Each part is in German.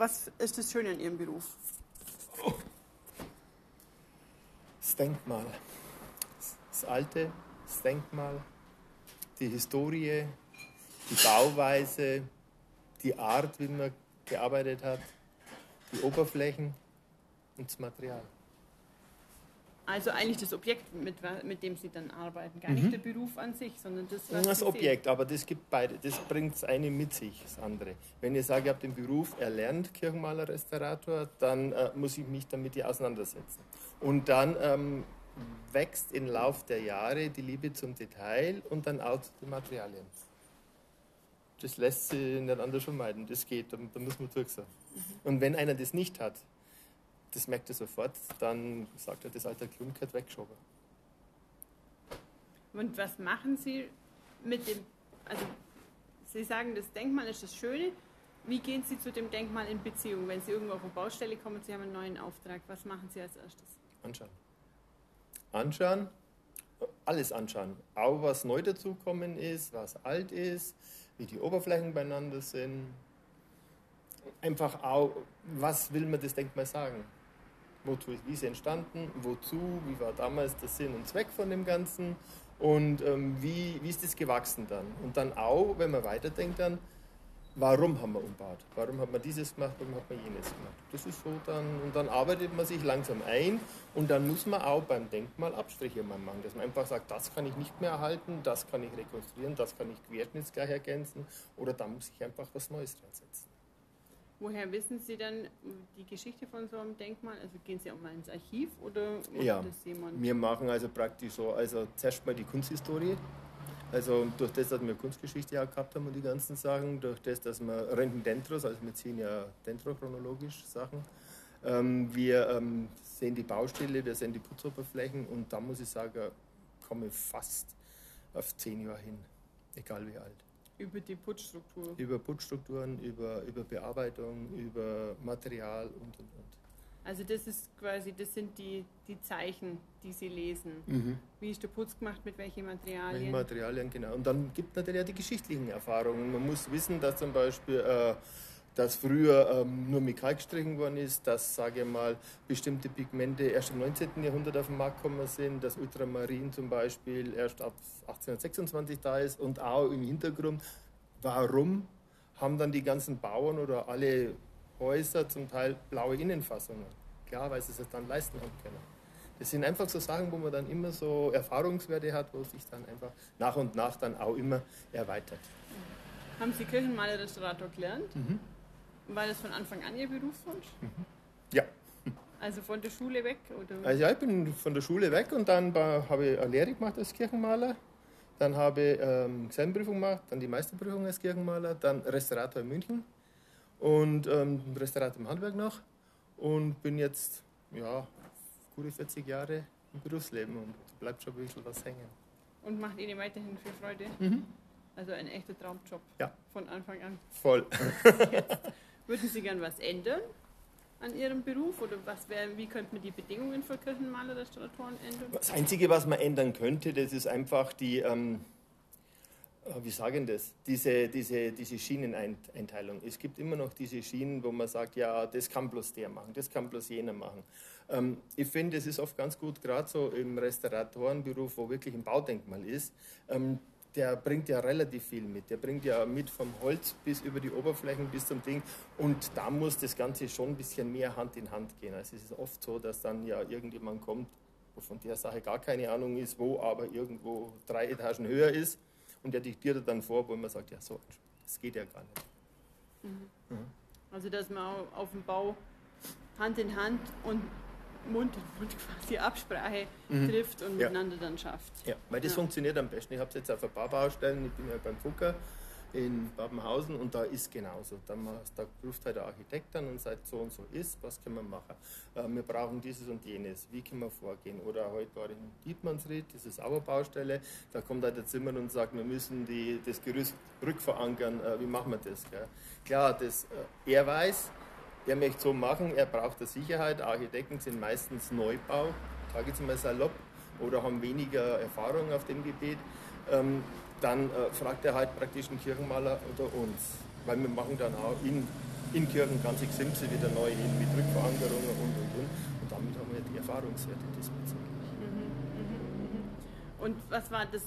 Was ist das Schöne an Ihrem Beruf? Das Denkmal. Das Alte, das Denkmal, die Historie, die Bauweise, die Art, wie man gearbeitet hat, die Oberflächen und das Material. Also eigentlich das Objekt, mit, mit dem Sie dann arbeiten, gar mhm. nicht der Beruf an sich, sondern das, was Das Objekt, sehen. aber das gibt beide. Das bringt das eine mit sich, das andere. Wenn ich sage, ich habe den Beruf erlernt, Kirchenmaler, Restaurator, dann äh, muss ich mich damit ja auseinandersetzen. Und dann ähm, wächst im Lauf der Jahre die Liebe zum Detail und dann auch zu den Materialien. Das lässt sich nicht anders vermeiden. Das geht, da, da muss man durch sein. Mhm. Und wenn einer das nicht hat, das merkt er sofort, dann sagt er, das alte Klump wird weggeschoben. Und was machen Sie mit dem, also Sie sagen, das Denkmal ist das Schöne. Wie gehen Sie zu dem Denkmal in Beziehung? Wenn Sie irgendwo auf eine Baustelle kommen, Sie haben einen neuen Auftrag, was machen Sie als erstes? Anschauen. Anschauen, alles anschauen. Auch was neu dazukommen ist, was alt ist, wie die Oberflächen beieinander sind. Einfach auch, was will man das Denkmal sagen? Wozu ist, wie ist entstanden, wozu, wie war damals der Sinn und Zweck von dem Ganzen und ähm, wie, wie ist das gewachsen dann. Und dann auch, wenn man weiterdenkt, dann, warum haben wir umbaut? Warum hat man dieses gemacht, warum hat man jenes gemacht? Das ist so dann, und dann arbeitet man sich langsam ein und dann muss man auch beim Denkmal Abstriche mal machen, dass man einfach sagt, das kann ich nicht mehr erhalten, das kann ich rekonstruieren, das kann ich querschnittsgleich ergänzen oder da muss ich einfach was Neues dran setzen. Woher wissen Sie dann die Geschichte von so einem Denkmal? Also gehen Sie auch mal ins Archiv oder macht ja, das jemand? Wir machen also praktisch so, also zuerst mal die Kunsthistorie. Also durch das, dass wir Kunstgeschichte auch gehabt haben und die ganzen Sachen, durch das, dass wir Renten Dendros, also wir ziehen ja dendrochronologisch Sachen. Ähm, wir ähm, sehen die Baustelle, wir sehen die Putzoberflächen und da muss ich sagen, komme ich fast auf zehn Jahre hin, egal wie alt. Über die Putzstruktur. Über Putzstrukturen, über, über Bearbeitung, über Material und und und. Also das ist quasi, das sind die, die Zeichen, die Sie lesen. Mhm. Wie ist der Putz gemacht, mit welchen Materialien? Welche Materialien, genau. Und dann gibt es natürlich auch die geschichtlichen Erfahrungen. Man muss wissen, dass zum Beispiel äh, dass früher ähm, nur mit Kalk gestrichen worden ist, dass, sage mal, bestimmte Pigmente erst im 19. Jahrhundert auf den Markt gekommen sind, dass Ultramarin zum Beispiel erst ab 1826 da ist und auch im Hintergrund, warum haben dann die ganzen Bauern oder alle Häuser zum Teil blaue Innenfassungen? Klar, weil sie es dann leisten haben können. Das sind einfach so Sachen, wo man dann immer so Erfahrungswerte hat, wo sich dann einfach nach und nach dann auch immer erweitert. Haben Sie Kirchenmaler Restaurator gelernt? Mhm. War das von Anfang an Ihr Berufswunsch? Mhm. Ja. Also von der Schule weg? Oder? Also ja, ich bin von der Schule weg und dann habe ich eine Lehre gemacht als Kirchenmaler. Dann habe ich ähm, Gesellenprüfung gemacht, dann die Meisterprüfung als Kirchenmaler, dann Restaurator in München und ähm, Restaurator im Handwerk noch und bin jetzt ja, gute 40 Jahre im Berufsleben und bleibt schon ein bisschen was hängen. Und macht Ihnen weiterhin viel Freude? Mhm. Also ein echter Traumjob. Ja. Von Anfang an. Voll. Würden Sie gern was ändern an Ihrem Beruf oder was wär, wie könnte man die Bedingungen für Kirchenmaler, Restauratoren ändern? Das Einzige, was man ändern könnte, das ist einfach die, ähm, äh, wie sagen das, diese, diese, diese Schieneneinteilung. Es gibt immer noch diese Schienen, wo man sagt, ja, das kann bloß der machen, das kann bloß jener machen. Ähm, ich finde, es ist oft ganz gut, gerade so im Restauratorenberuf, wo wirklich ein Baudenkmal ist, ähm, der bringt ja relativ viel mit. Der bringt ja mit vom Holz bis über die Oberflächen bis zum Ding. Und da muss das Ganze schon ein bisschen mehr Hand in Hand gehen. Also es ist oft so, dass dann ja irgendjemand kommt, wo von der Sache gar keine Ahnung ist, wo aber irgendwo drei Etagen höher ist. Und der diktiert dann vor, wo man sagt, ja so, das geht ja gar nicht. Mhm. Mhm. Also dass man auf dem Bau Hand in Hand und Mund in Mund quasi Absprache mhm. trifft und ja. miteinander dann schafft. Ja, weil das ja. funktioniert am besten. Ich habe es jetzt auf ein paar Baustellen, ich bin ja beim Fucker in Babenhausen und da ist genauso. Da, da ruft halt der Architekt an und sagt, so und so ist, was können wir machen? Äh, wir brauchen dieses und jenes, wie können wir vorgehen? Oder heute war ich in Dietmannsried, das ist auch eine Baustelle, da kommt halt der Zimmer und sagt, wir müssen die, das Gerüst rückverankern, äh, wie machen wir das? Gell? Klar, das, äh, er weiß, er möchte so machen, er braucht eine Sicherheit. Architekten sind meistens Neubau, sage ich mal salopp, oder haben weniger Erfahrung auf dem Gebiet. Ähm, dann äh, fragt er halt praktisch einen Kirchenmaler oder uns, weil wir machen dann auch ihn in Kirchen ganze Gesimse wieder neu hin mit Rückverankerungen und und und. Und damit haben wir die Erfahrungswerte diesbezüglich. Mhm, mhm, mhm. Und was war das,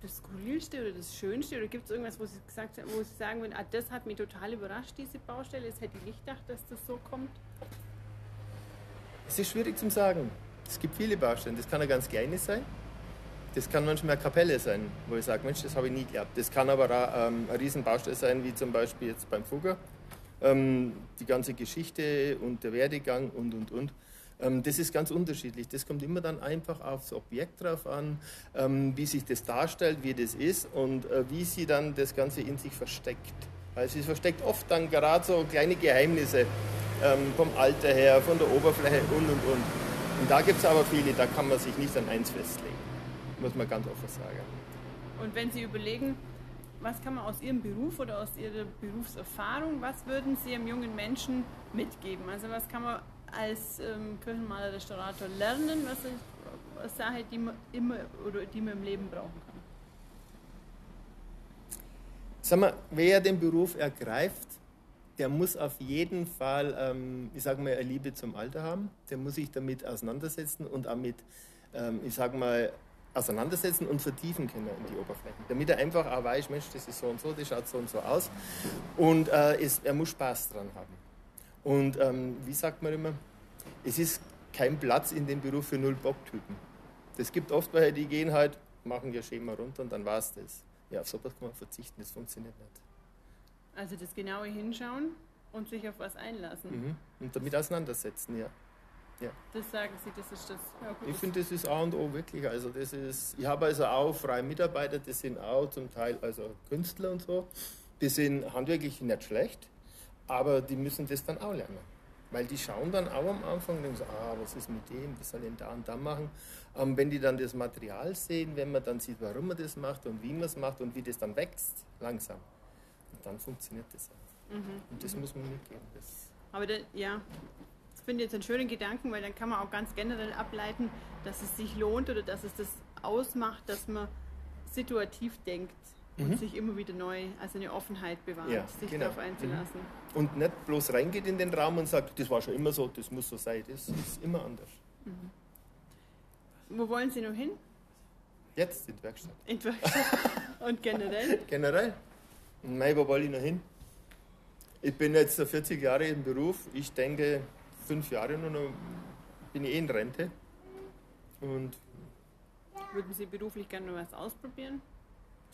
das Skurrilste oder das Schönste? Oder gibt es irgendwas, wo Sie, gesagt, wo Sie sagen würden, ah, das hat mich total überrascht, diese Baustelle? Das hätte ich nicht gedacht, dass das so kommt? Es ist schwierig zu sagen. Es gibt viele Baustellen. Das kann eine ganz kleine sein. Das kann manchmal eine Kapelle sein, wo ich sage, Mensch, das habe ich nie gehabt. Das kann aber ähm, eine Riesenbaustelle sein, wie zum Beispiel jetzt beim Fugger. Ähm, die ganze Geschichte und der Werdegang und, und, und. Ähm, das ist ganz unterschiedlich. Das kommt immer dann einfach aufs Objekt drauf an, ähm, wie sich das darstellt, wie das ist und äh, wie sie dann das Ganze in sich versteckt. Weil sie versteckt oft dann gerade so kleine Geheimnisse ähm, vom Alter her, von der Oberfläche und und und. Und da gibt es aber viele, da kann man sich nicht an eins festlegen, muss man ganz offen sagen. Und wenn Sie überlegen, was kann man aus Ihrem Beruf oder aus Ihrer Berufserfahrung, was würden Sie einem jungen Menschen mitgeben? Also was kann man als ähm, Kirchenmaler, Restaurator lernen, was ist eine Sache, die man immer oder die man im Leben brauchen kann? Sag mal, wer den Beruf ergreift, der muss auf jeden Fall, ähm, ich sage mal, eine Liebe zum Alter haben. Der muss sich damit auseinandersetzen und damit, ähm, ich sage mal, auseinandersetzen und vertiefen können in die Oberflächen. Damit er einfach auch weiß, Mensch, das ist so und so, das schaut so und so aus. Und äh, es, er muss Spaß dran haben. Und ähm, wie sagt man immer, es ist kein Platz in dem Beruf für Null-Bock-Typen. Das gibt oft welche, die gehen halt, machen ihr Schema runter und dann war es das. Ja, auf sowas kann man verzichten, das funktioniert nicht. Also das genaue Hinschauen und sich auf was einlassen. Mhm. Und damit auseinandersetzen, ja. ja. Das sagen Sie, das ist das. Ja, ich finde, das ist A und O wirklich. Also das ist, ich habe also auch freie Mitarbeiter, die sind auch zum Teil also Künstler und so. Die sind handwerklich nicht schlecht, aber die müssen das dann auch lernen. Weil die schauen dann auch am Anfang und denken so, ah, was ist mit dem, was soll ich denn da und da machen? Ähm, wenn die dann das Material sehen, wenn man dann sieht, warum man das macht und wie man es macht und wie das dann wächst, langsam, dann funktioniert das auch. Mhm. Und das mhm. muss man mitgeben. Das Aber da, ja, das finde ich jetzt einen schönen Gedanken, weil dann kann man auch ganz generell ableiten, dass es sich lohnt oder dass es das ausmacht, dass man situativ denkt und mhm. sich immer wieder neu, also eine Offenheit bewahrt, ja, sich genau. darauf einzulassen. Mhm. Und nicht bloß reingeht in den Raum und sagt, das war schon immer so, das muss so sein, das ist immer anders. Mhm. Wo wollen Sie noch hin? Jetzt in die Werkstatt. In die Werkstatt. und generell? generell. Mei, wo wollte ich noch hin? Ich bin jetzt 40 Jahre im Beruf. Ich denke, fünf Jahre nur noch bin ich eh in Rente. Und Würden Sie beruflich gerne noch was ausprobieren?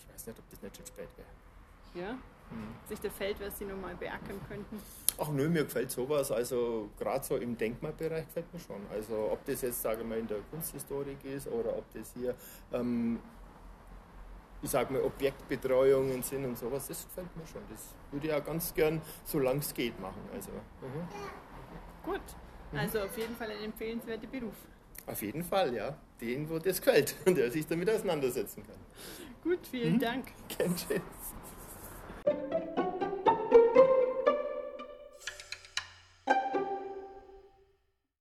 Ich weiß nicht, ob das nicht schon spät wäre. Ja? Hm. Sich der Feld, was Sie noch mal beackern könnten? Ach nö, mir gefällt sowas. Also gerade so im Denkmalbereich gefällt mir schon. Also ob das jetzt, sage ich mal, in der Kunsthistorik ist oder ob das hier ähm, ich sag mal, Objektbetreuungen sind und sowas, das gefällt mir schon. Das würde ich auch ganz gern, solange es geht, machen. Also, mhm. Gut, mhm. also auf jeden Fall ein empfehlenswerter Beruf. Auf jeden Fall, ja. Den, wo das gefällt und der sich damit auseinandersetzen kann. Gut, vielen mhm. Dank. Kein Tschüss.